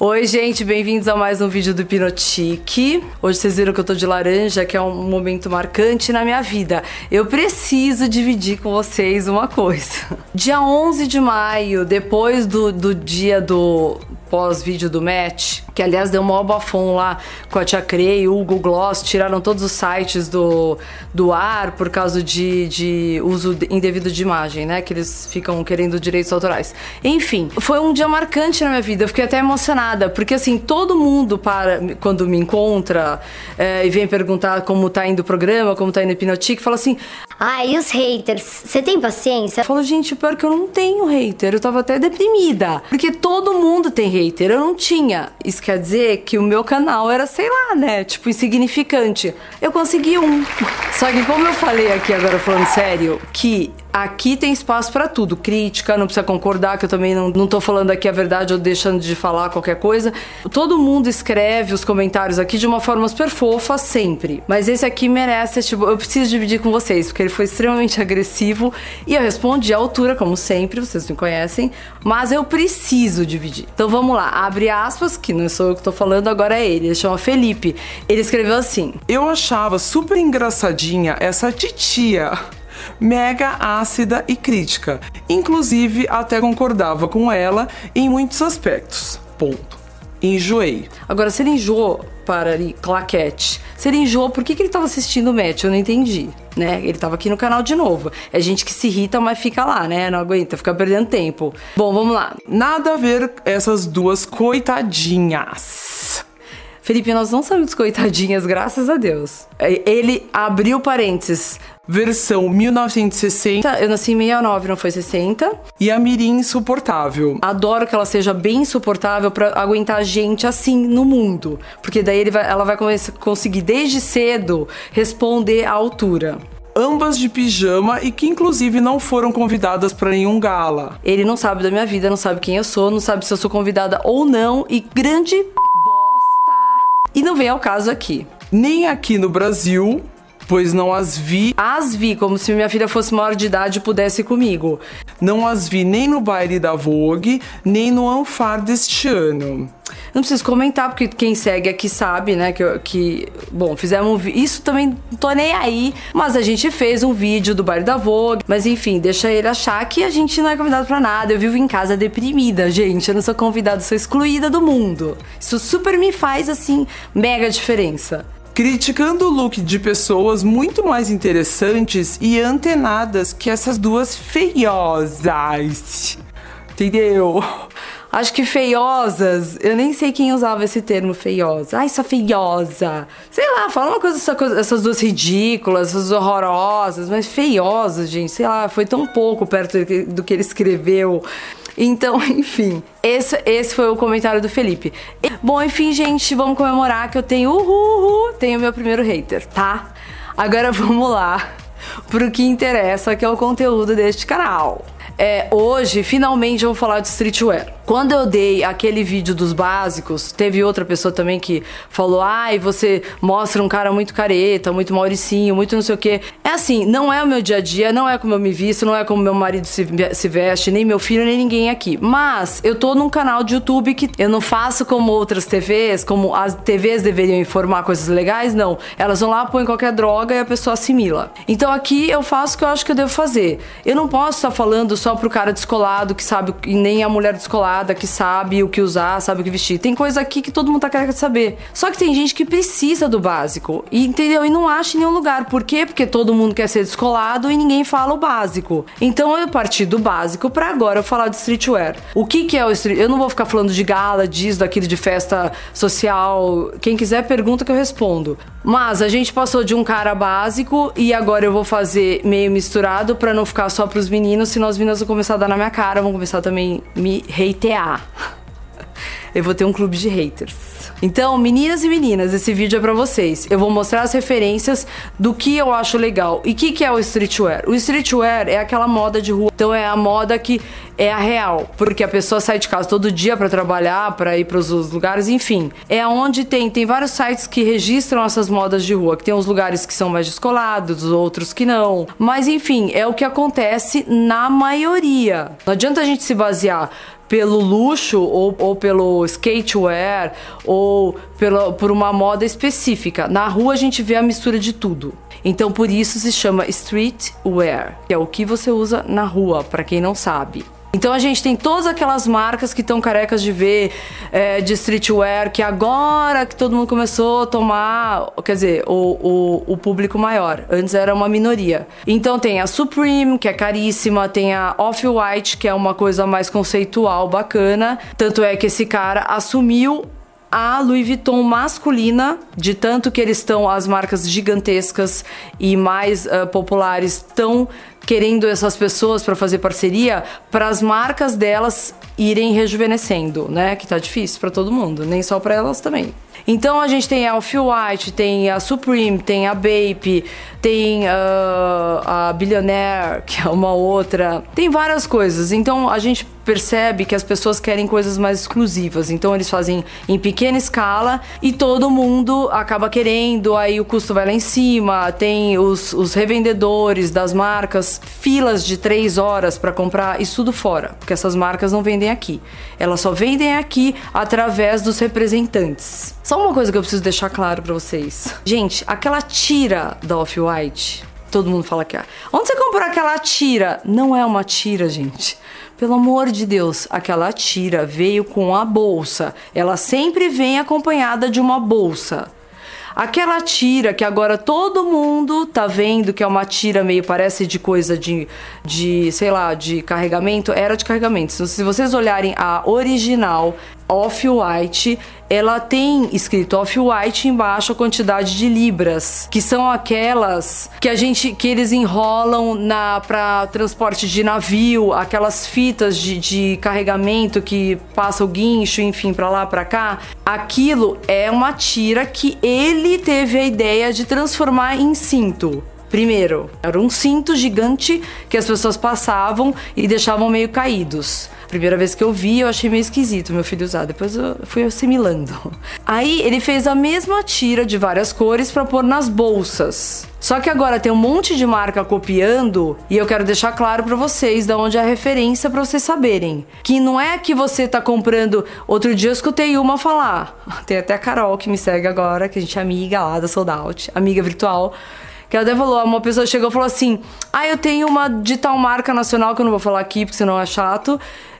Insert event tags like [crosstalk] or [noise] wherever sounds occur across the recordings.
Oi, gente, bem-vindos a mais um vídeo do Pinotique. Hoje vocês viram que eu tô de laranja, que é um momento marcante na minha vida. Eu preciso dividir com vocês uma coisa. [laughs] Dia 11 de maio, depois do, do dia do pós-vídeo do match, que aliás deu um bafão lá com a Tia Crei, o Google Gloss, tiraram todos os sites do, do ar por causa de, de uso indevido de imagem, né? Que eles ficam querendo direitos autorais. Enfim, foi um dia marcante na minha vida, eu fiquei até emocionada, porque assim, todo mundo para quando me encontra é, e vem perguntar como tá indo o programa, como tá indo o Hipnotique, fala assim: Ah, e os haters? Você tem paciência? Eu falo, gente, pior que eu não tenho hater, eu tava até deprimida, porque todo mundo tem hater, eu não tinha. Isso quer dizer que o meu canal era, sei lá, né? Tipo, insignificante. Eu consegui um. Só que como eu falei aqui agora falando sério, que Aqui tem espaço para tudo, crítica, não precisa concordar, que eu também não, não tô falando aqui a verdade ou deixando de falar qualquer coisa. Todo mundo escreve os comentários aqui de uma forma super fofa, sempre. Mas esse aqui merece, tipo, eu preciso dividir com vocês, porque ele foi extremamente [laughs] agressivo e eu respondi à altura, como sempre, vocês me conhecem, mas eu preciso dividir. Então vamos lá, abre aspas, que não sou eu que tô falando, agora é ele, ele chama Felipe. Ele escreveu assim: Eu achava super engraçadinha essa titia mega ácida e crítica. Inclusive, até concordava com ela em muitos aspectos. Ponto. Enjoei. Agora, se ele enjoou para ali, claquete, se ele enjoou, por que, que ele estava assistindo o match? Eu não entendi, né? Ele estava aqui no canal de novo. É gente que se irrita, mas fica lá, né? Não aguenta, fica perdendo tempo. Bom, vamos lá. Nada a ver essas duas coitadinhas. Felipe, nós não somos coitadinhas, graças a Deus. Ele abriu parênteses versão 1960. Eu nasci em 69, não foi 60. E a Mirim insuportável. Adoro que ela seja bem insuportável para aguentar gente assim no mundo, porque daí vai, ela vai conseguir desde cedo responder à altura ambas de pijama e que inclusive não foram convidadas para nenhum gala. Ele não sabe da minha vida, não sabe quem eu sou, não sabe se eu sou convidada ou não e grande bosta. E não vem ao caso aqui. Nem aqui no Brasil, pois não as vi. As vi, como se minha filha fosse maior de idade e pudesse ir comigo. Não as vi nem no baile da Vogue, nem no Anfar deste ano. Não preciso comentar, porque quem segue aqui sabe, né? Que, que bom, fizemos um. Isso também não tô nem aí, mas a gente fez um vídeo do baile da Vogue. Mas enfim, deixa ele achar que a gente não é convidado para nada. Eu vivo em casa deprimida, gente. Eu não sou convidada, sou excluída do mundo. Isso super me faz, assim, mega diferença criticando o look de pessoas muito mais interessantes e antenadas que essas duas feiosas. Entendeu? Acho que feiosas, eu nem sei quem usava esse termo feiosa. Ai, só feiosa. Sei lá, fala uma coisa, essa coisa, essas duas ridículas, essas horrorosas, mas feiosas, gente. Sei lá, foi tão pouco perto do que ele escreveu. Então, [laughs] enfim, esse, esse foi o comentário do Felipe. Bom, enfim, gente, vamos comemorar que eu tenho uhul tenho meu primeiro hater, tá? Agora [laughs] vamos lá pro que interessa, que é o conteúdo deste canal. É, hoje, finalmente, eu vou falar de streetwear. Quando eu dei aquele vídeo dos básicos, teve outra pessoa também que falou: ai, você mostra um cara muito careta, muito mauricinho, muito não sei o quê. É assim, não é o meu dia a dia, não é como eu me visto, não é como meu marido se, se veste, nem meu filho, nem ninguém aqui. Mas eu tô num canal de YouTube que eu não faço como outras TVs, como as TVs deveriam informar coisas legais, não. Elas vão lá, põem qualquer droga e a pessoa assimila. Então aqui eu faço o que eu acho que eu devo fazer. Eu não posso estar falando só pro cara descolado que sabe, e nem a mulher descolada que sabe o que usar, sabe o que vestir. Tem coisa aqui que todo mundo tá querendo saber. Só que tem gente que precisa do básico, e, entendeu? E não acha em nenhum lugar. Por quê? Porque todo mundo quer ser descolado e ninguém fala o básico. Então eu parti do básico para agora eu falar de streetwear. O que que é o street? Eu não vou ficar falando de gala, disso, daquele de festa social. Quem quiser pergunta que eu respondo. Mas a gente passou de um cara básico e agora eu vou fazer meio misturado para não ficar só pros meninos, senão as meninas vão começar a dar na minha cara, vão começar também me hatear. [laughs] Eu vou ter um clube de haters. Então, meninas e meninas, esse vídeo é para vocês. Eu vou mostrar as referências do que eu acho legal. E o que, que é o streetwear? O streetwear é aquela moda de rua. Então, é a moda que é a real, porque a pessoa sai de casa todo dia para trabalhar, para ir para os lugares, enfim. É onde tem tem vários sites que registram essas modas de rua, que tem uns lugares que são mais descolados, outros que não. Mas enfim, é o que acontece na maioria. Não adianta a gente se basear pelo luxo ou, ou pelo skatewear ou pela, por uma moda específica. Na rua a gente vê a mistura de tudo. Então por isso se chama streetwear, que é o que você usa na rua, para quem não sabe. Então a gente tem todas aquelas marcas que estão carecas de ver é, de streetwear, que agora que todo mundo começou a tomar, quer dizer, o, o, o, público maior. Antes era uma minoria. Então tem a Supreme, que é caríssima, tem a Off-White, que é uma coisa mais conceitual, bacana. Tanto é que esse cara assumiu a Louis Vuitton masculina, de tanto que eles estão, as marcas gigantescas e mais uh, populares estão querendo essas pessoas para fazer parceria, para as marcas delas irem rejuvenescendo, né? Que tá difícil para todo mundo, nem só para elas também. Então a gente tem a Off-White, tem a Supreme, tem a Bape, tem uh, a Billionaire, que é uma outra. Tem várias coisas. Então a gente percebe que as pessoas querem coisas mais exclusivas. Então eles fazem em pequena escala e todo mundo acaba querendo, aí o custo vai lá em cima. Tem os, os revendedores das marcas, filas de três horas para comprar isso tudo fora, porque essas marcas não vendem aqui. Elas só vendem aqui através dos representantes. Só uma coisa que eu preciso deixar claro para vocês. Gente, aquela tira da Off-White, todo mundo fala que é. Onde você comprou aquela tira? Não é uma tira, gente. Pelo amor de Deus, aquela tira veio com a bolsa. Ela sempre vem acompanhada de uma bolsa. Aquela tira que agora todo mundo tá vendo que é uma tira meio parece de coisa de, de sei lá, de carregamento, era de carregamento. Se vocês olharem a original, Off-White, ela tem escrito Off-White embaixo a quantidade de libras, que são aquelas que a gente que eles enrolam na para transporte de navio, aquelas fitas de, de carregamento que passa o guincho, enfim, para lá para cá. Aquilo é uma tira que ele teve a ideia de transformar em cinto. Primeiro, era um cinto gigante que as pessoas passavam e deixavam meio caídos. Primeira vez que eu vi, eu achei meio esquisito meu filho usar. Depois eu fui assimilando. Aí ele fez a mesma tira de várias cores para pôr nas bolsas. Só que agora tem um monte de marca copiando e eu quero deixar claro para vocês da onde é a referência para vocês saberem. Que não é que você tá comprando. Outro dia eu escutei uma falar. Tem até a Carol que me segue agora, que a gente é amiga lá da Sold Out, amiga virtual. Que ela até falou, uma pessoa chegou e falou assim: Ah, eu tenho uma de tal marca nacional que eu não vou falar aqui porque senão é chato.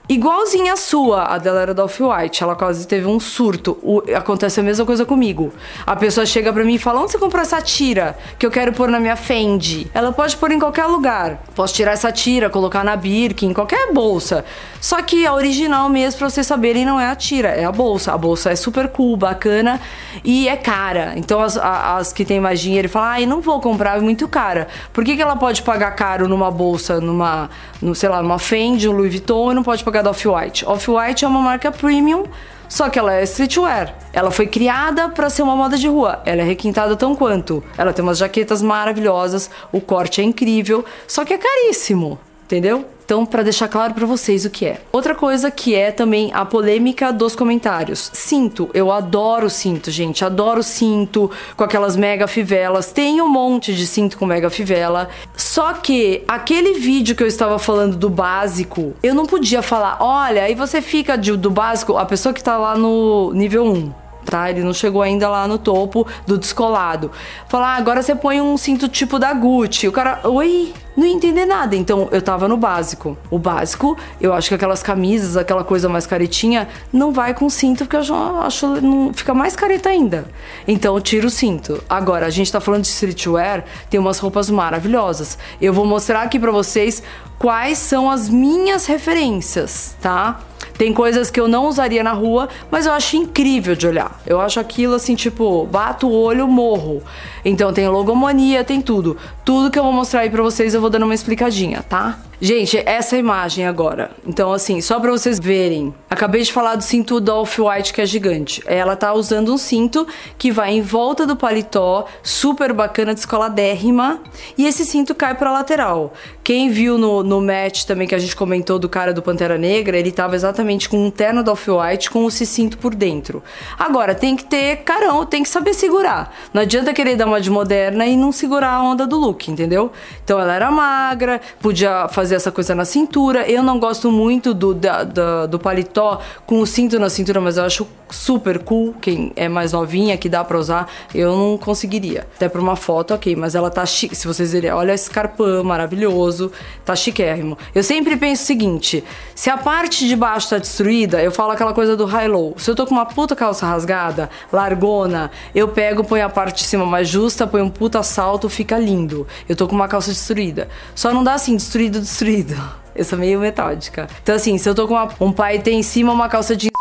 Igualzinha a sua, a dela era da Off-White, ela quase teve um surto. O, acontece a mesma coisa comigo. A pessoa chega pra mim e fala: Onde você comprou essa tira que eu quero pôr na minha Fendi? Ela pode pôr em qualquer lugar. Posso tirar essa tira, colocar na Birkin, em qualquer bolsa. Só que a original mesmo, pra vocês saberem, não é a tira, é a bolsa. A bolsa é super cool, bacana e é cara. Então as, as que tem mais dinheiro falam: Ai, não vou comprar, é muito cara. Por que, que ela pode pagar caro numa bolsa, numa, no, sei lá, numa Fendi, um Louis Vuitton e não pode pagar da Off-White. Off-White é uma marca premium, só que ela é streetwear. Ela foi criada para ser uma moda de rua. Ela é requintada tão quanto. Ela tem umas jaquetas maravilhosas, o corte é incrível, só que é caríssimo, entendeu? Então, para deixar claro para vocês o que é. Outra coisa que é também a polêmica dos comentários. Cinto, eu adoro cinto, gente. Adoro cinto com aquelas mega fivelas. Tem um monte de cinto com mega fivela. Só que aquele vídeo que eu estava falando do básico, eu não podia falar, olha, aí você fica de, do básico, a pessoa que tá lá no nível 1 tá? Ele não chegou ainda lá no topo do descolado. Falar, ah, agora você põe um cinto tipo da Gucci. O cara, oi, não ia entender nada. Então eu tava no básico. O básico, eu acho que aquelas camisas, aquela coisa mais caretinha, não vai com cinto, porque eu já acho não fica mais careta ainda. Então eu tiro o cinto. Agora, a gente tá falando de streetwear, tem umas roupas maravilhosas. Eu vou mostrar aqui para vocês quais são as minhas referências, tá? Tem coisas que eu não usaria na rua, mas eu acho incrível de olhar. Eu acho aquilo assim, tipo, bato o olho, morro. Então tem logomania, tem tudo. Tudo que eu vou mostrar aí pra vocês eu vou dando uma explicadinha, tá? Gente, essa imagem agora. Então, assim, só pra vocês verem. Acabei de falar do cinto do Off-White, que é gigante. Ela tá usando um cinto que vai em volta do paletó, super bacana, descoladérrima. E esse cinto cai pra lateral. Quem viu no, no match também que a gente comentou do cara do Pantera Negra, ele tava exatamente com um terno do Off-White com esse cinto por dentro. Agora, tem que ter carão, tem que saber segurar. Não adianta querer dar uma de moderna e não segurar a onda do look, entendeu? Então ela era magra, podia fazer essa coisa na cintura. Eu não gosto muito do, da, da, do paletó com o cinto na cintura, mas eu acho super cool. Quem é mais novinha, que dá pra usar, eu não conseguiria. Até pra uma foto, ok, mas ela tá chique. Se vocês verem, olha esse carpã maravilhoso, tá chiquérrimo. Eu sempre penso o seguinte: se a parte de baixo tá destruída, eu falo aquela coisa do high-low. Se eu tô com uma puta calça rasgada, largona, eu pego, ponho a parte de cima mais justa, ponho um puta salto, fica lindo. Eu tô com uma calça destruída. Só não dá assim, destruído, destruído. [laughs] Eu sou meio metódica. Então, assim, se eu tô com uma, um pai tem em cima uma calça jeans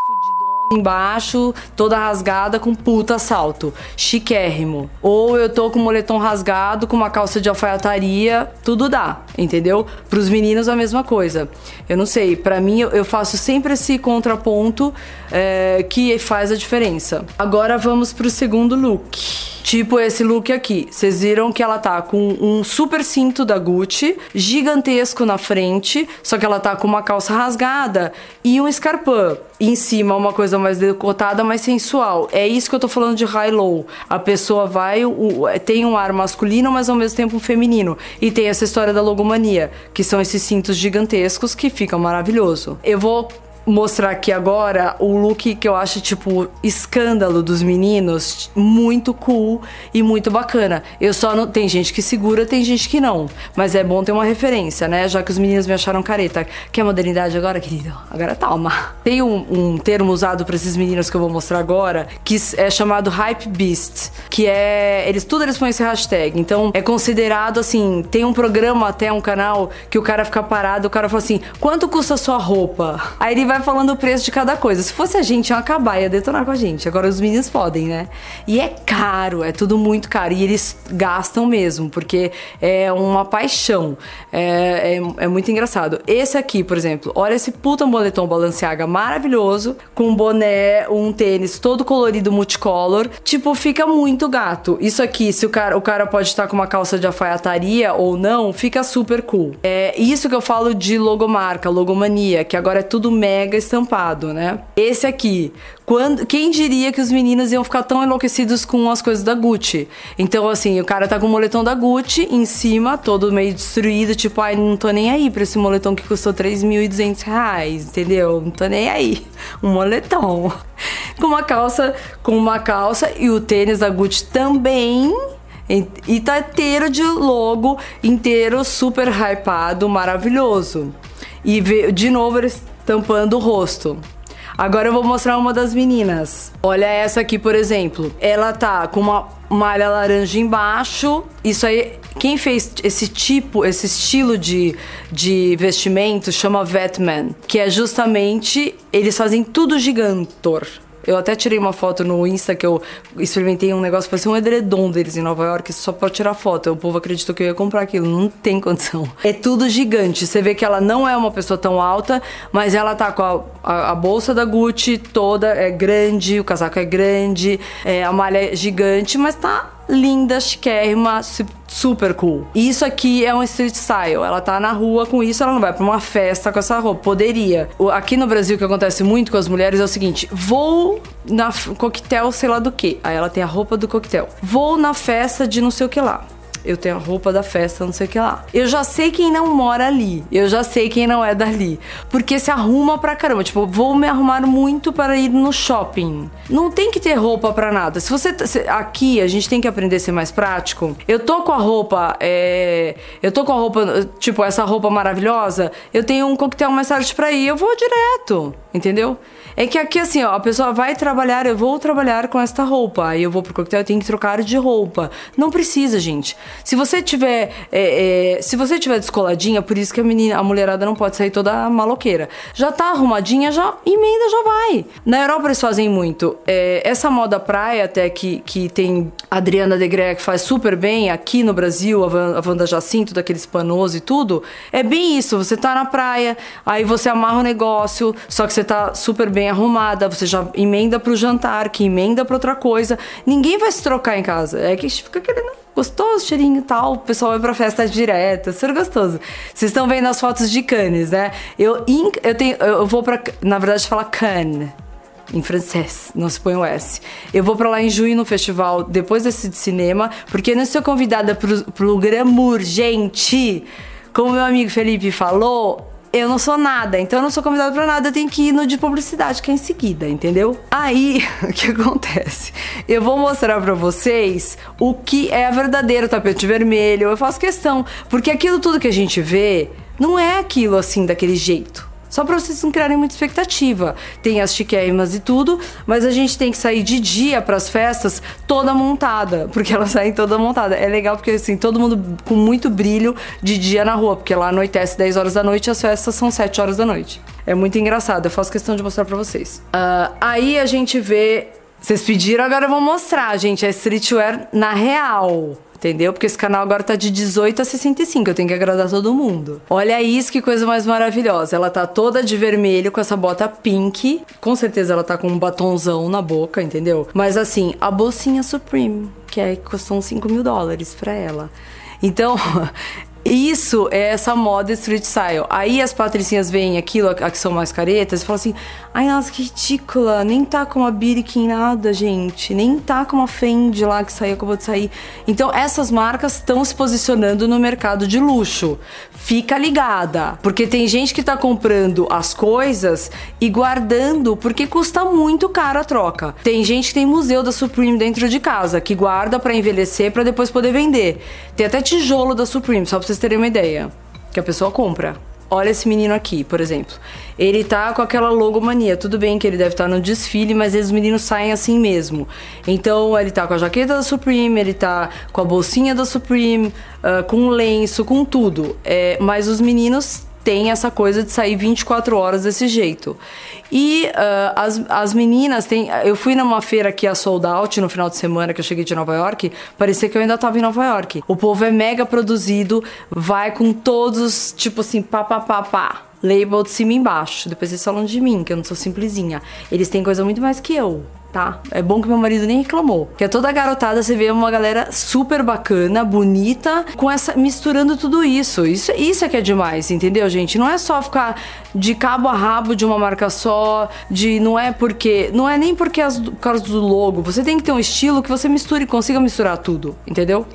embaixo, toda rasgada com puta salto. Chiquérrimo. Ou eu tô com moletom rasgado, com uma calça de alfaiataria, tudo dá, entendeu? Pros meninos a mesma coisa. Eu não sei, para mim eu faço sempre esse contraponto é, que faz a diferença. Agora vamos pro segundo look. Tipo esse look aqui. Vocês viram que ela tá com um super cinto da Gucci, gigantesco na frente, só que ela tá com uma calça rasgada e um escarpão. em cima uma coisa mais decotada, mais sensual. É isso que eu tô falando de high-low. A pessoa vai, o, tem um ar masculino, mas ao mesmo tempo feminino. E tem essa história da logomania, que são esses cintos gigantescos que ficam maravilhoso. Eu vou mostrar aqui agora o look que eu acho, tipo, escândalo dos meninos, muito cool e muito bacana. Eu só não. Tem gente que segura, tem gente que não. Mas é bom ter uma referência, né? Já que os meninos me acharam careta. Quer modernidade agora, querido? Agora toma. Tem um, um termo usado para esses meninos que eu vou mostrar agora, que é chamado Hype Beast. Que é. Eles tudo eles põem esse hashtag. Então é considerado assim. Tem um programa, até um canal, que o cara fica parado, o cara fala assim: quanto custa a sua roupa? Aí ele vai falando o preço de cada coisa. Se fosse a gente, ia acabar, ia detonar com a gente. Agora os meninos podem, né? E é caro, é tudo muito caro. E eles gastam mesmo, porque é uma paixão. É, é, é muito engraçado. Esse aqui, por exemplo, olha esse puta moletom Balenciaga maravilhoso, com um boné, um tênis todo colorido multicolor. Tipo, fica muito gato. Isso aqui, se o cara, o cara pode estar com uma calça de alfaiataria ou não, fica super cool. É isso que eu falo de logomarca, logomania, que agora é tudo mega mega estampado, né? Esse aqui, quando, quem diria que os meninos iam ficar tão enlouquecidos com as coisas da Gucci? Então, assim, o cara tá com o moletom da Gucci em cima, todo meio destruído, tipo, ai, não tô nem aí pra esse moletom que custou 3.200 reais, entendeu? Não tô nem aí. [laughs] Um moletom. [laughs] com uma calça, com uma calça e o tênis da Gucci também e tá inteiro de logo, inteiro super hypado, maravilhoso. E de novo eles tampando o rosto. Agora eu vou mostrar uma das meninas. Olha essa aqui, por exemplo. Ela tá com uma malha laranja embaixo. Isso aí, quem fez esse tipo, esse estilo de, de vestimento chama Vetman, que é justamente eles fazem tudo gigantor. Eu até tirei uma foto no Insta que eu experimentei um negócio, parecia um edredom deles em Nova York, só pode tirar foto. O povo acreditou que eu ia comprar aquilo. Não tem condição. É tudo gigante. Você vê que ela não é uma pessoa tão alta, mas ela tá com a, a, a bolsa da Gucci toda, é grande, o casaco é grande, é, a malha é gigante, mas tá linda, chiquérrima, super cool. Isso aqui é um street style. Ela tá na rua com isso, ela não vai pra uma festa com essa roupa. Poderia. Aqui no Brasil, o que acontece muito com as mulheres é o seguinte: vou na coquetel, sei lá do que. Aí ela tem a roupa do coquetel. Vou na festa de não sei o que lá eu tenho a roupa da festa, não sei o que lá. Eu já sei quem não mora ali, eu já sei quem não é dali. Porque se arruma pra caramba. Tipo, vou me arrumar muito para ir no shopping. Não tem que ter roupa pra nada. Se você. Se, aqui a gente tem que aprender a ser mais prático. Eu tô com a roupa. É, eu tô com a roupa. Tipo, essa roupa maravilhosa. Eu tenho um coquetel mais tarde pra ir. Eu vou direto. Entendeu? É que aqui, assim, ó, a pessoa vai trabalhar, eu vou trabalhar com esta roupa. Aí eu vou pro coquetel, eu tenho que trocar de roupa. Não precisa, gente. Se você tiver. É, é, se você tiver descoladinha, por isso que a menina, a mulherada não pode sair toda maloqueira. Já tá arrumadinha, já emenda, já vai. Na Europa eles fazem muito. É, essa moda praia, até que, que tem a Adriana Degre que faz super bem aqui no Brasil, a Wanda Jacinto, daqueles panosos e tudo. É bem isso. Você tá na praia, aí você amarra o negócio, só que você tá super bem arrumada, você já emenda pro jantar, que emenda pra outra coisa. Ninguém vai se trocar em casa. É que fica querendo gostoso, cheirinho e tal. O pessoal vai pra festa direto, super gostoso. Vocês estão vendo as fotos de Cannes, né? Eu, eu, tenho, eu vou pra. Na verdade, falar Cannes em francês, não se põe o S. Eu vou para lá em junho no festival, depois desse de cinema, porque eu não sou convidada pro, pro Glamour, gente. como meu amigo Felipe falou, eu não sou nada, então eu não sou convidado para nada, eu tenho que ir no de publicidade, que é em seguida, entendeu? Aí, [laughs] o que acontece? Eu vou mostrar para vocês o que é verdadeiro tapete vermelho, eu faço questão, porque aquilo tudo que a gente vê não é aquilo assim, daquele jeito. Só pra vocês não criarem muita expectativa. Tem as chiquérrimas e tudo, mas a gente tem que sair de dia para as festas toda montada, porque elas saem toda montada. É legal porque assim, todo mundo com muito brilho de dia na rua, porque lá anoitece 10 horas da noite e as festas são 7 horas da noite. É muito engraçado, eu faço questão de mostrar para vocês. Uh, aí a gente vê. Vocês pediram, agora eu vou mostrar, gente. É streetwear na real. Entendeu? Porque esse canal agora tá de 18 a 65, eu tenho que agradar todo mundo. Olha isso, que coisa mais maravilhosa. Ela tá toda de vermelho com essa bota pink. Com certeza ela tá com um batonzão na boca, entendeu? Mas assim, a bolsinha Supreme, que é, custou uns 5 mil dólares pra ela. Então, [laughs] Isso é essa moda street style. Aí as patricinhas veem aquilo, a que são mais caretas, e falam assim: ai, nossa, que ridícula, nem tá com a Birkin nada, gente, nem tá com a Fendi lá que saiu, acabou de sair. Então essas marcas estão se posicionando no mercado de luxo. Fica ligada, porque tem gente que tá comprando as coisas e guardando porque custa muito caro a troca. Tem gente que tem museu da Supreme dentro de casa, que guarda para envelhecer para depois poder vender. Tem até tijolo da Supreme, só pra vocês terem uma ideia. Que a pessoa compra. Olha esse menino aqui, por exemplo. Ele tá com aquela logomania. Tudo bem que ele deve estar tá no desfile, mas os meninos saem assim mesmo. Então ele tá com a jaqueta da Supreme, ele tá com a bolsinha da Supreme, uh, com lenço, com tudo. É, mas os meninos tem essa coisa de sair 24 horas desse jeito. E uh, as, as meninas têm. Eu fui numa feira aqui a Sold Out no final de semana que eu cheguei de Nova York. Parecia que eu ainda estava em Nova York. O povo é mega produzido, vai com todos, tipo assim, pá, pá, pá, pá. Label de cima e embaixo. Depois eles falam de mim, que eu não sou simplesinha. Eles têm coisa muito mais que eu tá? É bom que meu marido nem reclamou. Que é toda garotada, você vê uma galera super bacana, bonita, com essa misturando tudo isso. Isso, isso é que é demais, entendeu, gente? Não é só ficar de cabo a rabo de uma marca só, de não é porque, não é nem porque as por causa do logo. Você tem que ter um estilo que você misture, consiga misturar tudo, entendeu?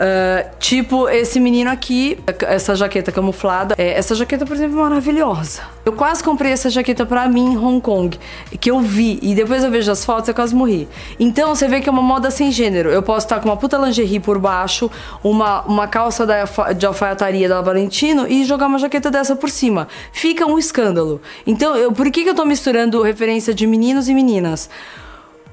Uh, tipo esse menino aqui, essa jaqueta camuflada. É, essa jaqueta, por exemplo, é maravilhosa. Eu quase comprei essa jaqueta pra mim em Hong Kong, que eu vi, e depois eu vejo as fotos e eu quase morri. Então você vê que é uma moda sem gênero. Eu posso estar com uma puta lingerie por baixo, uma, uma calça da, de alfaiataria da Valentino e jogar uma jaqueta dessa por cima. Fica um escândalo. Então, eu, por que, que eu tô misturando referência de meninos e meninas?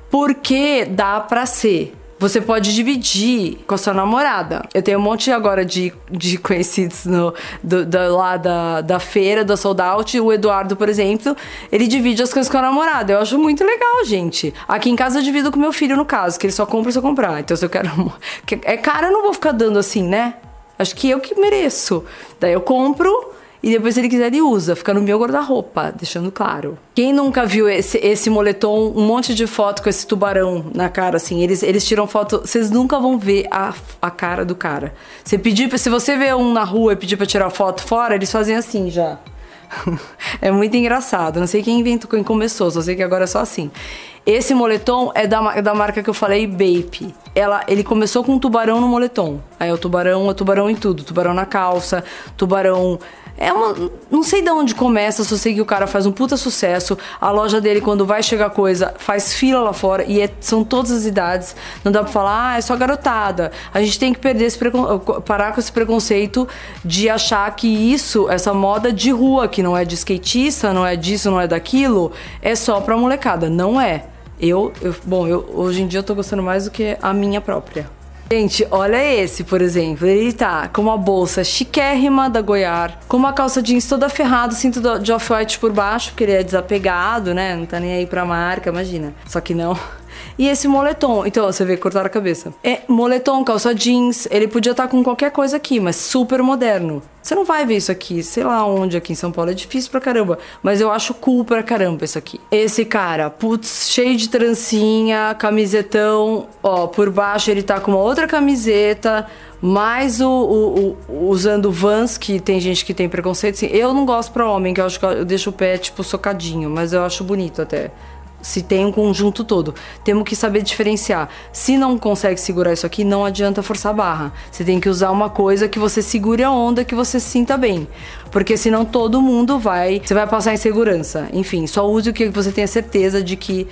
Porque dá pra ser você pode dividir com a sua namorada. Eu tenho um monte agora de, de conhecidos no, do, do, lá da, da feira, da Sold Out. O Eduardo, por exemplo, ele divide as coisas com a namorada. Eu acho muito legal, gente. Aqui em casa eu divido com meu filho, no caso, que ele só compra se eu comprar. Então, se eu quero. [laughs] É caro, eu não vou ficar dando assim, né? Acho que eu que mereço. Daí eu compro e depois, se ele quiser, ele usa. Fica no meu guarda-roupa, deixando claro. Quem nunca viu esse, esse moletom, um monte de foto com esse tubarão na cara, assim, eles, eles tiram foto, vocês nunca vão ver a, a cara do cara. Você pedir, se você vê um na rua e pedir pra tirar foto fora, eles fazem assim já. [laughs] é muito engraçado. Não sei quem inventou, quem começou, só sei que agora é só assim. Esse moletom é da, da marca que eu falei, Bape. Ela, ele começou com um tubarão no moletom. Aí é o tubarão, é tubarão em tudo. Tubarão na calça, tubarão é uma. Não sei de onde começa, só sei que o cara faz um puta sucesso. A loja dele, quando vai chegar coisa, faz fila lá fora e é, são todas as idades. Não dá pra falar, ah, é só garotada. A gente tem que perder esse parar com esse preconceito de achar que isso, essa moda de rua, que não é de skatista, não é disso, não é daquilo, é só pra molecada. Não é. Eu, eu bom, eu, hoje em dia eu tô gostando mais do que a minha própria. Gente, olha esse, por exemplo. Ele tá com uma bolsa chiquérrima da Goiar, com uma calça jeans toda ferrada, cinto de off-white por baixo, porque ele é desapegado, né? Não tá nem aí pra marca, imagina. Só que não. E esse moletom, então você vê cortar a cabeça. É moletom, calça jeans, ele podia estar tá com qualquer coisa aqui, mas super moderno. Você não vai ver isso aqui, sei lá onde aqui em São Paulo, é difícil pra caramba, mas eu acho cool pra caramba isso aqui. Esse cara, putz, cheio de trancinha, camisetão, ó, por baixo ele tá com uma outra camiseta, mais o, o, o, usando Vans, que tem gente que tem preconceito, assim, eu não gosto pra homem, que eu acho que eu deixo o pé, tipo, socadinho, mas eu acho bonito até se tem um conjunto todo. Temos que saber diferenciar. Se não consegue segurar isso aqui, não adianta forçar a barra. Você tem que usar uma coisa que você segure a onda, que você se sinta bem. Porque senão todo mundo vai. Você vai passar insegurança. Enfim, só use o que você tenha certeza de que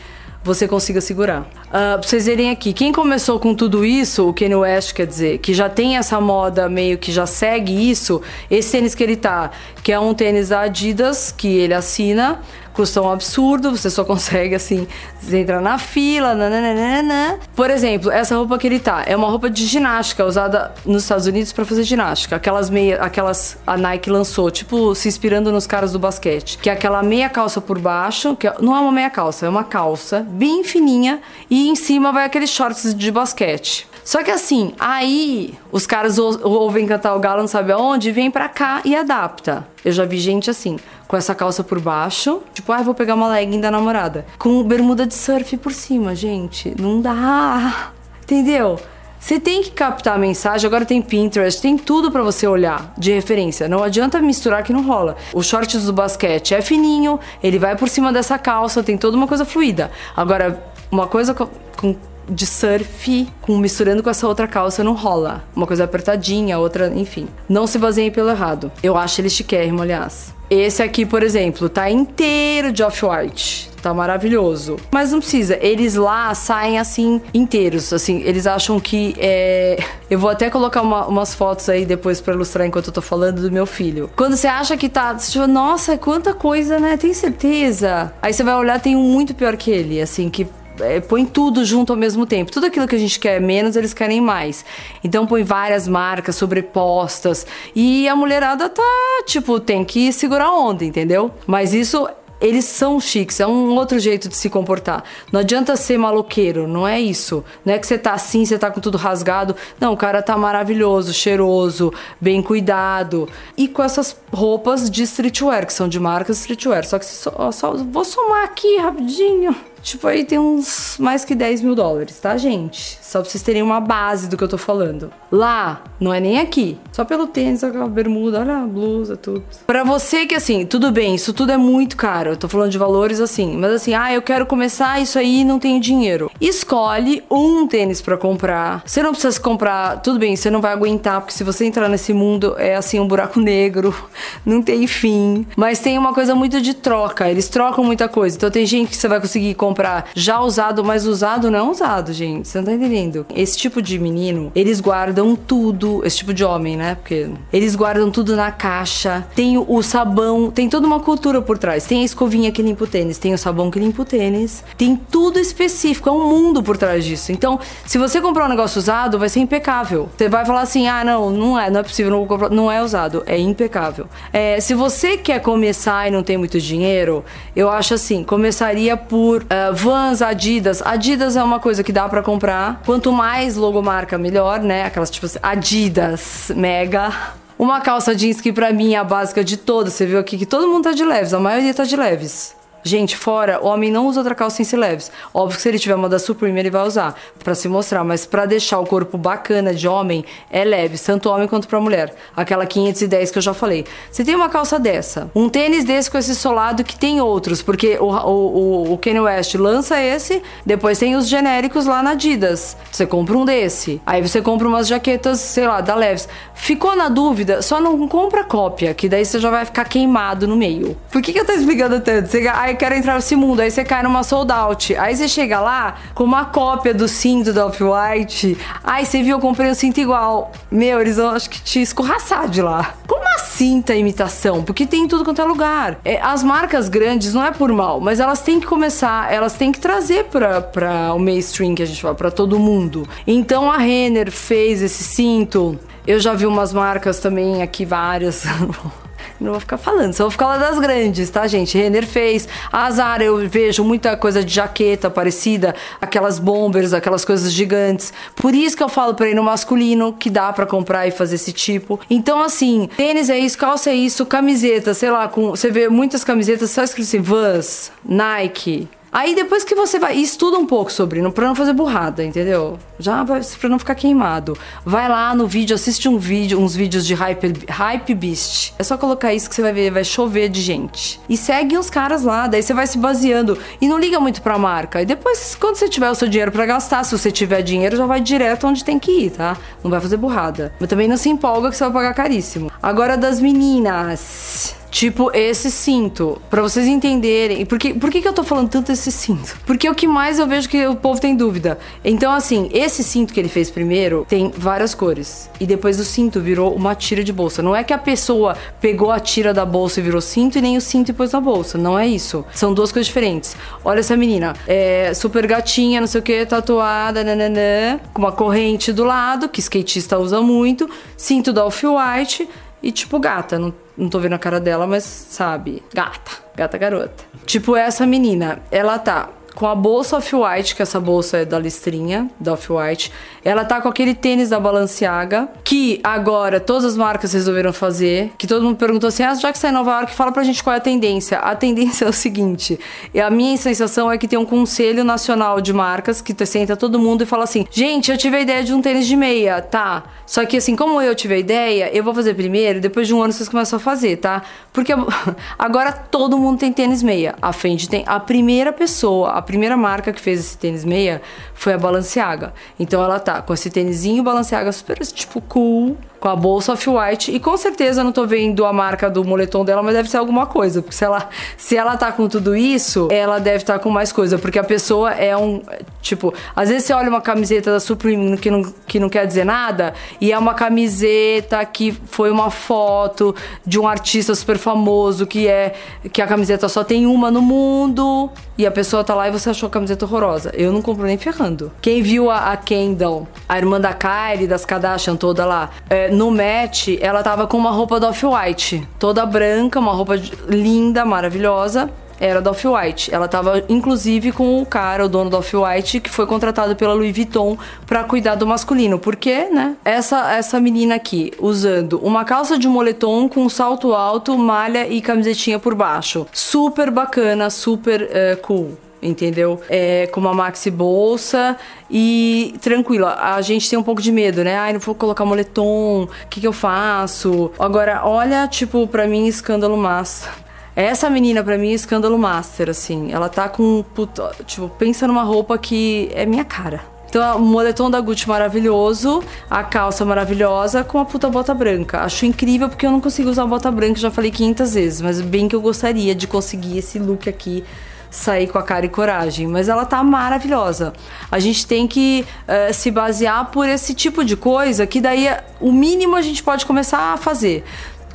você consiga segurar. Uh, pra vocês verem aqui, quem começou com tudo isso, o Kanye West, quer dizer, que já tem essa moda meio que já segue isso, esse tênis que ele tá, que é um tênis da Adidas, que ele assina, custa um absurdo, você só consegue assim, entrar na fila, nananana. Por exemplo, essa roupa que ele tá é uma roupa de ginástica usada nos Estados Unidos para fazer ginástica. Aquelas meia, aquelas a Nike lançou, tipo se inspirando nos caras do basquete, que é aquela meia calça por baixo, que é, não é uma meia calça, é uma calça bem fininha e em cima vai aqueles shorts de basquete. Só que assim, aí os caras ouvem cantar o galo não sabe aonde, vem pra cá e adapta. Eu já vi gente assim, com essa calça por baixo, tipo, ah, vou pegar uma legging da namorada. Com bermuda de surf por cima, gente. Não dá. Entendeu? Você tem que captar a mensagem, agora tem Pinterest, tem tudo para você olhar de referência. Não adianta misturar que não rola. O shorts do basquete é fininho, ele vai por cima dessa calça, tem toda uma coisa fluida. Agora, uma coisa com de surf com misturando com essa outra calça não rola. Uma coisa apertadinha, outra, enfim. Não se baseiem pelo errado. Eu acho ele chiquérrimo, aliás. Esse aqui, por exemplo, tá inteiro de off-white. Tá maravilhoso. Mas não precisa. Eles lá saem assim, inteiros. Assim, eles acham que é. [laughs] Eu vou até colocar uma, umas fotos aí depois para ilustrar enquanto eu tô falando do meu filho. Quando você acha que tá. Tipo, Nossa, quanta coisa, né? Tem certeza? Aí você vai olhar, tem um muito pior que ele, assim, que é, põe tudo junto ao mesmo tempo. Tudo aquilo que a gente quer menos, eles querem mais. Então põe várias marcas sobrepostas. E a mulherada tá, tipo, tem que segurar onda, entendeu? Mas isso eles são chiques, é um outro jeito de se comportar. Não adianta ser maloqueiro, não é isso. Não é que você tá assim, você tá com tudo rasgado. Não, o cara tá maravilhoso, cheiroso, bem cuidado. E com essas roupas de streetwear, que são de marcas streetwear. Só que só, só vou somar aqui rapidinho. Tipo, aí tem uns mais que 10 mil dólares, tá, gente? Só pra vocês terem uma base do que eu tô falando. Lá, não é nem aqui. Só pelo tênis, a bermuda, olha a blusa, tudo. Pra você que, assim, tudo bem, isso tudo é muito caro. Eu tô falando de valores assim. Mas assim, ah, eu quero começar isso aí e não tenho dinheiro. Escolhe um tênis para comprar. Você não precisa comprar, tudo bem, você não vai aguentar, porque se você entrar nesse mundo, é assim, um buraco negro. [laughs] Não tem fim. Mas tem uma coisa muito de troca. Eles trocam muita coisa. Então tem gente que você vai conseguir comprar comprar já usado, mas usado não usado, gente. Você não tá entendendo? Esse tipo de menino, eles guardam tudo. Esse tipo de homem, né? Porque eles guardam tudo na caixa. Tem o, sabão, tem toda uma cultura por trás. Tem a escovinha que limpa o tênis, tem o sabão que limpa o tênis. Tem tudo específico, é um mundo por trás disso. Então, se você comprar um negócio usado, vai ser impecável. Você vai falar assim: ah, não, não é, não é possível, não vou comprar. Não é usado, é impecável. É, se você quer começar e não tem muito dinheiro, eu acho assim: começaria por. Uh, Vans, Adidas. Adidas é uma coisa que dá para comprar. Quanto mais logomarca, melhor, né? Aquelas tipo assim, Adidas, mega. Uma calça jeans que pra mim é a básica de todas. Você viu aqui que todo mundo tá de leves, a maioria tá de leves. Gente, fora, o homem não usa outra calça sem leves. Óbvio que se ele tiver uma da Supreme, ele vai usar para se mostrar, mas para deixar o corpo bacana de homem, é leve, tanto homem quanto para mulher. Aquela 510 que eu já falei. Você tem uma calça dessa, um tênis desse com esse solado que tem outros, porque o, o, o Kanye West lança esse, depois tem os genéricos lá na Adidas. Você compra um desse, aí você compra umas jaquetas, sei lá, da Leves. Ficou na dúvida? Só não compra cópia, que daí você já vai ficar queimado no meio. Por que, que eu tô explicando tanto? Você, quero entrar nesse mundo. Aí você cai numa sold out. Aí você chega lá com uma cópia do cinto da Off-White. Aí você viu, eu comprei um cinto igual. Meu, eles vão acho que te escorraçar de lá. Como assim tá imitação? Porque tem tudo quanto é lugar. É, as marcas grandes não é por mal, mas elas têm que começar, elas têm que trazer pra, pra o mainstream que a gente fala, pra todo mundo. Então a Renner fez esse cinto. Eu já vi umas marcas também aqui, várias. [laughs] Não vou ficar falando, só vou ficar lá das grandes, tá, gente? Renner fez. A Zara eu vejo muita coisa de jaqueta parecida, aquelas bombers, aquelas coisas gigantes. Por isso que eu falo pra ir no masculino, que dá para comprar e fazer esse tipo. Então, assim, tênis é isso, calça é isso, camiseta, sei lá, com. Você vê muitas camisetas só escrito assim, Vans, Nike. Aí depois que você vai, estuda um pouco sobre, pra não fazer burrada, entendeu? Já vai, pra não ficar queimado. Vai lá no vídeo, assiste um vídeo, uns vídeos de Hype, hype Beast. É só colocar isso que você vai ver, vai chover de gente. E segue os caras lá, daí você vai se baseando. E não liga muito pra marca. E depois, quando você tiver o seu dinheiro para gastar, se você tiver dinheiro, já vai direto onde tem que ir, tá? Não vai fazer burrada. Mas também não se empolga que você vai pagar caríssimo. Agora das meninas. Tipo esse cinto, para vocês entenderem. Por que, por que, que eu tô falando tanto desse cinto? Porque é o que mais eu vejo que o povo tem dúvida. Então, assim, esse cinto que ele fez primeiro tem várias cores. E depois o cinto virou uma tira de bolsa. Não é que a pessoa pegou a tira da bolsa e virou cinto, e nem o cinto e pôs na bolsa. Não é isso. São duas coisas diferentes. Olha essa menina. É super gatinha, não sei o que, tatuada, nananã, com uma corrente do lado, que skatista usa muito. Cinto da Off-White e tipo gata. Não não tô vendo a cara dela, mas sabe, gata, gata garota. Tipo essa menina, ela tá com a bolsa Off-White, que essa bolsa é da listrinha, da Off-White. Ela tá com aquele tênis da Balenciaga, que agora todas as marcas resolveram fazer. Que todo mundo perguntou assim: ah, já que sai em Nova York, fala pra gente qual é a tendência. A tendência é o seguinte: e a minha sensação é que tem um conselho nacional de marcas que senta todo mundo e fala assim: gente, eu tive a ideia de um tênis de meia, tá? Só que assim, como eu tive a ideia, eu vou fazer primeiro, depois de um ano vocês começam a fazer, tá? Porque [laughs] agora todo mundo tem tênis meia. A Fendi tem a primeira pessoa, a primeira marca que fez esse tênis meia foi a Balenciaga. Então ela tá com esse tênisinho Balenciaga super tipo cool, com a bolsa off-white e com certeza não tô vendo a marca do moletom dela, mas deve ser alguma coisa, porque se ela se ela tá com tudo isso, ela deve estar tá com mais coisa, porque a pessoa é um tipo, às vezes você olha uma camiseta da Supreme que não, que não quer dizer nada e é uma camiseta que foi uma foto de um artista super famoso que é que a camiseta só tem uma no mundo e a pessoa tá lá e você achou a camiseta horrorosa. Eu não compro nem ferrando. Quem viu a, a Kendall, a irmã da Kylie, das Kardashian toda lá, é, no match, ela tava com uma roupa do Off-White, toda branca, uma roupa linda, maravilhosa era da Off-White. Ela tava inclusive com o cara, o dono da Off-White, que foi contratado pela Louis Vuitton para cuidar do masculino. Porque, né? Essa essa menina aqui usando uma calça de moletom com salto alto, malha e camisetinha por baixo. Super bacana, super uh, cool entendeu? É, com uma maxi bolsa e tranquila. A gente tem um pouco de medo, né? Ai, não vou colocar moletom, o que, que eu faço? Agora, olha, tipo, pra mim, escândalo massa. Essa menina, pra mim, é escândalo master, assim. Ela tá com. Puta, tipo, pensa numa roupa que é minha cara. Então, o moletom da Gucci maravilhoso, a calça maravilhosa com a puta bota branca. Acho incrível porque eu não consigo usar bota branca, já falei 500 vezes, mas bem que eu gostaria de conseguir esse look aqui sair com a cara e coragem, mas ela tá maravilhosa. A gente tem que uh, se basear por esse tipo de coisa que daí o mínimo a gente pode começar a fazer.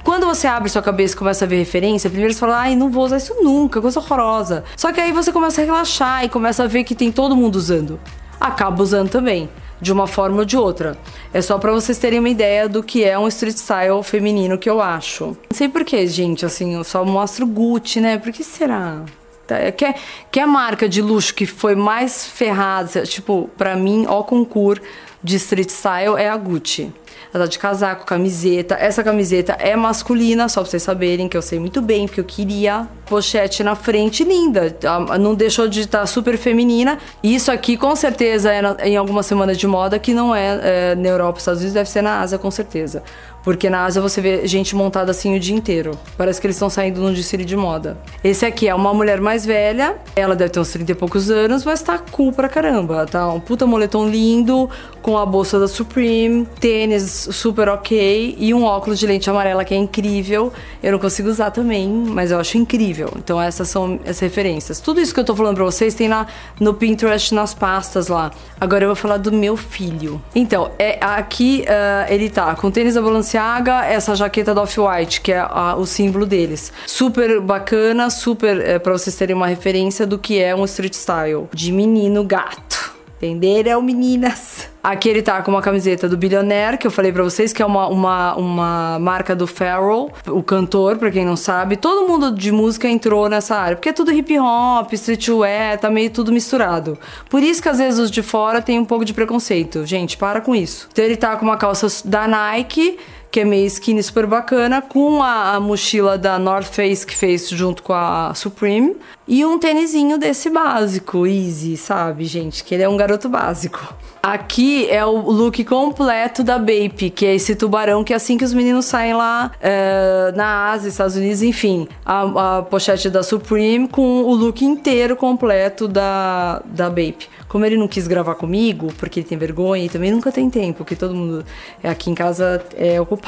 Quando você abre sua cabeça e começa a ver referência, primeiro você fala, ai, não vou usar isso nunca, coisa horrorosa. Só que aí você começa a relaxar e começa a ver que tem todo mundo usando. Acaba usando também de uma forma ou de outra. É só para vocês terem uma ideia do que é um street style feminino que eu acho. Não sei porquê, gente, assim, eu só mostro Gucci, né? Por que será? Tá, quer, quer marca de luxo que foi mais ferrada, tipo, para mim, ó concurso de street style é a Gucci. Ela tá de casaco, camiseta. Essa camiseta é masculina, só pra vocês saberem, que eu sei muito bem, porque eu queria. Pochete na frente, linda. Não deixou de estar tá super feminina. Isso aqui, com certeza, é em alguma semana de moda, que não é, é na Europa, Estados Unidos, deve ser na Ásia, com certeza. Porque na Ásia você vê gente montada assim o dia inteiro. Parece que eles estão saindo num desfile de moda. Esse aqui é uma mulher mais velha. Ela deve ter uns 30 e poucos anos, mas tá cool pra caramba. Tá um puta moletom lindo, com a bolsa da Supreme, tênis super ok e um óculos de lente amarela que é incrível. Eu não consigo usar também, mas eu acho incrível. Então essas são as referências. Tudo isso que eu tô falando pra vocês tem lá no Pinterest, nas pastas lá. Agora eu vou falar do meu filho. Então, é aqui uh, ele tá com tênis da Balenciaga Balenciaga, essa jaqueta da Off-White, que é a, o símbolo deles. Super bacana, super é, para vocês terem uma referência do que é um street style de menino gato. Entenderam, meninas? Aqui ele tá com uma camiseta do Billionaire, que eu falei para vocês, que é uma, uma, uma marca do Pharrell, o cantor, para quem não sabe. Todo mundo de música entrou nessa área, porque é tudo hip hop, streetwear, tá meio tudo misturado. Por isso que às vezes os de fora tem um pouco de preconceito. Gente, para com isso. Então ele tá com uma calça da Nike, que é meio skinny, super bacana, com a, a, mochila da North Face que fez junto com a Supreme e um tênisinho desse básico, easy, sabe, gente? Que ele é um garoto básico. Aqui é o look completo da Bape, que é esse tubarão que é assim que os meninos saem lá é, na Ásia, Estados Unidos, enfim, a, a pochete da Supreme com o look inteiro completo da, da Bape. Como ele não quis gravar comigo, porque ele tem vergonha e também nunca tem tempo, porque todo mundo aqui em casa é ocupado.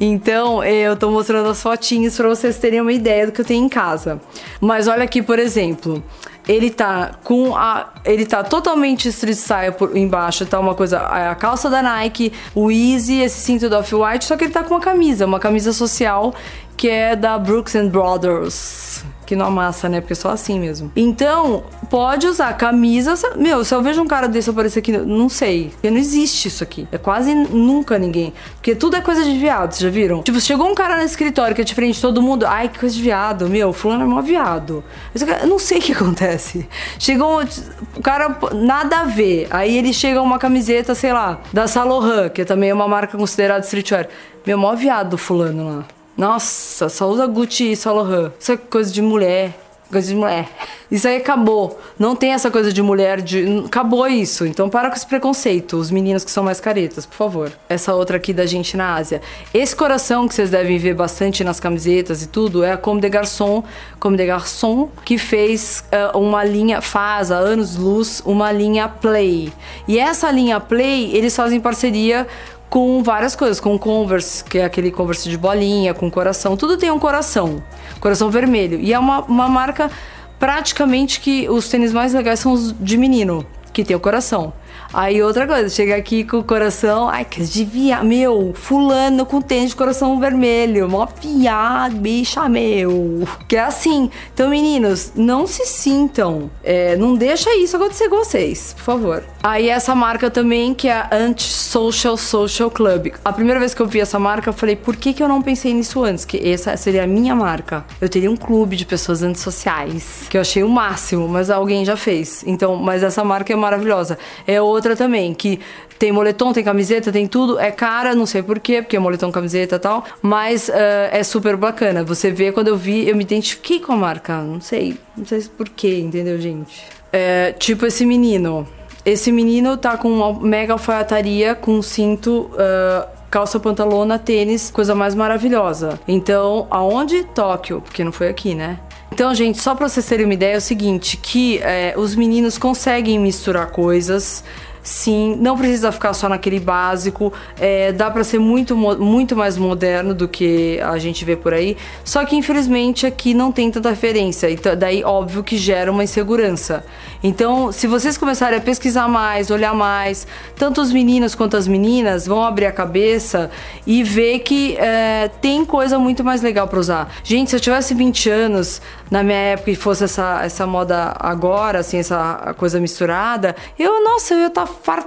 Então, eu tô mostrando as fotinhas para vocês terem uma ideia do que eu tenho em casa. Mas olha aqui, por exemplo, ele tá com a. Ele tá totalmente street style por embaixo, tá uma coisa. A calça da Nike, o Easy, esse cinto do Off-White, só que ele tá com uma camisa, uma camisa social que é da Brooks and Brothers que não amassa, né? Porque é só assim mesmo. Então, pode usar camisa. Meu, se eu vejo um cara desse aparecer aqui, não sei. Porque não existe isso aqui. É quase nunca ninguém. Porque tudo é coisa de viado, vocês já viram? Tipo, chegou um cara no escritório que é diferente de todo mundo. Ai, que coisa de viado. Meu, fulano é mó viado. Eu não sei o que acontece. Chegou um, cara, nada a ver. Aí ele chega uma camiseta, sei lá, da Salohan, que também é uma marca considerada streetwear. Meu, mó viado fulano lá. Nossa, só usa Gucci e Salohan. Isso é coisa de mulher. Coisa de mulher. Isso aí acabou. Não tem essa coisa de mulher de. Acabou isso. Então para com esse preconceito. Os meninos que são mais caretas, por favor. Essa outra aqui da gente na Ásia. Esse coração que vocês devem ver bastante nas camisetas e tudo é a Comme des Garçons, Comme des Garçons, que fez uh, uma linha, faz há anos luz, uma linha Play. E essa linha Play, eles fazem parceria com várias coisas, com Converse, que é aquele Converse de bolinha, com coração, tudo tem um coração, coração vermelho. E é uma, uma marca praticamente que os tênis mais legais são os de menino, que tem o coração. Aí outra coisa, chega aqui com o coração, ai, que devia, meu, fulano com tênis de coração vermelho, mó piada, bicha, meu. Que é assim. Então, meninos, não se sintam, é, não deixa isso acontecer com vocês, por favor. Aí essa marca também, que é a Anti-Social Social Club. A primeira vez que eu vi essa marca, eu falei, por que, que eu não pensei nisso antes? Que essa seria a minha marca. Eu teria um clube de pessoas antissociais, que eu achei o máximo, mas alguém já fez. Então, mas essa marca é maravilhosa. É outra também, que tem moletom, tem camiseta, tem tudo. É cara, não sei porquê, porque é moletom, camiseta e tal. Mas uh, é super bacana. Você vê, quando eu vi, eu me identifiquei com a marca. Não sei, não sei porquê, entendeu, gente? É, tipo esse menino. Esse menino tá com uma mega alfaiataria, com cinto. Uh, calça pantalona, tênis, coisa mais maravilhosa. Então, aonde? Tóquio, porque não foi aqui, né? Então, gente, só pra vocês terem uma ideia, é o seguinte: que é, os meninos conseguem misturar coisas sim, não precisa ficar só naquele básico, é, dá para ser muito, muito mais moderno do que a gente vê por aí, só que infelizmente aqui não tem tanta referência, então daí óbvio que gera uma insegurança. Então, se vocês começarem a pesquisar mais, olhar mais, tanto os meninos quanto as meninas vão abrir a cabeça e ver que é, tem coisa muito mais legal para usar. Gente, se eu tivesse 20 anos na minha época e fosse essa, essa moda agora, assim, essa coisa misturada, eu, nossa, eu ia estar tá fart...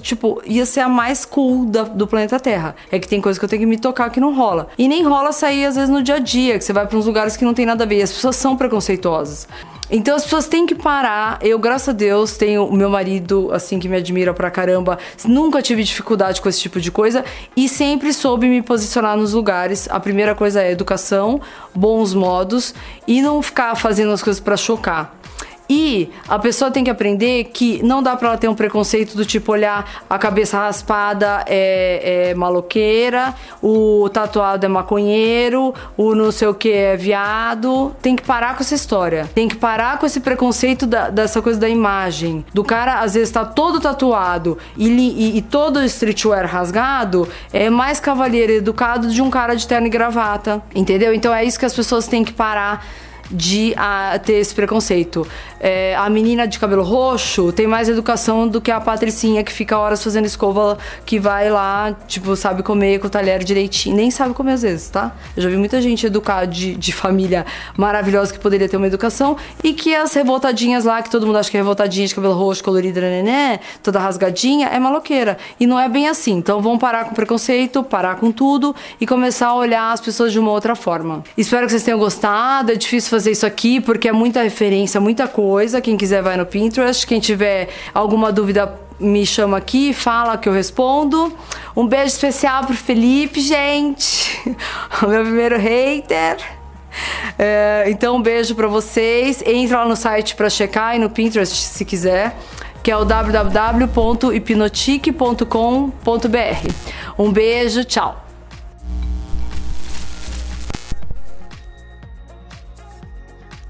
tipo, ia ser a mais cool da, do planeta Terra. É que tem coisa que eu tenho que me tocar que não rola. E nem rola sair, às vezes, no dia a dia, que você vai para uns lugares que não tem nada a ver. E as pessoas são preconceituosas. Então as pessoas têm que parar. Eu, graças a Deus, tenho o meu marido, assim, que me admira pra caramba. Nunca tive dificuldade com esse tipo de coisa e sempre soube me posicionar nos lugares. A primeira coisa é educação, bons modos e não ficar fazendo as coisas para chocar. E a pessoa tem que aprender que não dá para ela ter um preconceito do tipo olhar a cabeça raspada é, é maloqueira, o tatuado é maconheiro, o não sei o que é viado. Tem que parar com essa história. Tem que parar com esse preconceito da, dessa coisa da imagem. Do cara, às vezes, tá todo tatuado e, e, e todo streetwear rasgado, é mais cavalheiro educado de um cara de terno e gravata. Entendeu? Então é isso que as pessoas têm que parar de a, ter esse preconceito. É, a menina de cabelo roxo tem mais educação do que a patricinha que fica horas fazendo escova, que vai lá, tipo, sabe comer com o talher direitinho. Nem sabe comer às vezes, tá? Eu já vi muita gente educar de, de família maravilhosa que poderia ter uma educação e que as revoltadinhas lá, que todo mundo acha que é revoltadinha de cabelo roxo, colorida, né, toda rasgadinha, é maloqueira. E não é bem assim. Então vamos parar com preconceito, parar com tudo e começar a olhar as pessoas de uma outra forma. Espero que vocês tenham gostado. É difícil fazer isso aqui porque é muita referência, muita coisa. Quem quiser vai no Pinterest. Quem tiver alguma dúvida me chama aqui, fala que eu respondo. Um beijo especial pro Felipe, gente. [laughs] O meu primeiro hater. É, então, um beijo para vocês. Entra lá no site para checar e no Pinterest se quiser, que é o www.hipnotique.com.br. Um beijo, tchau.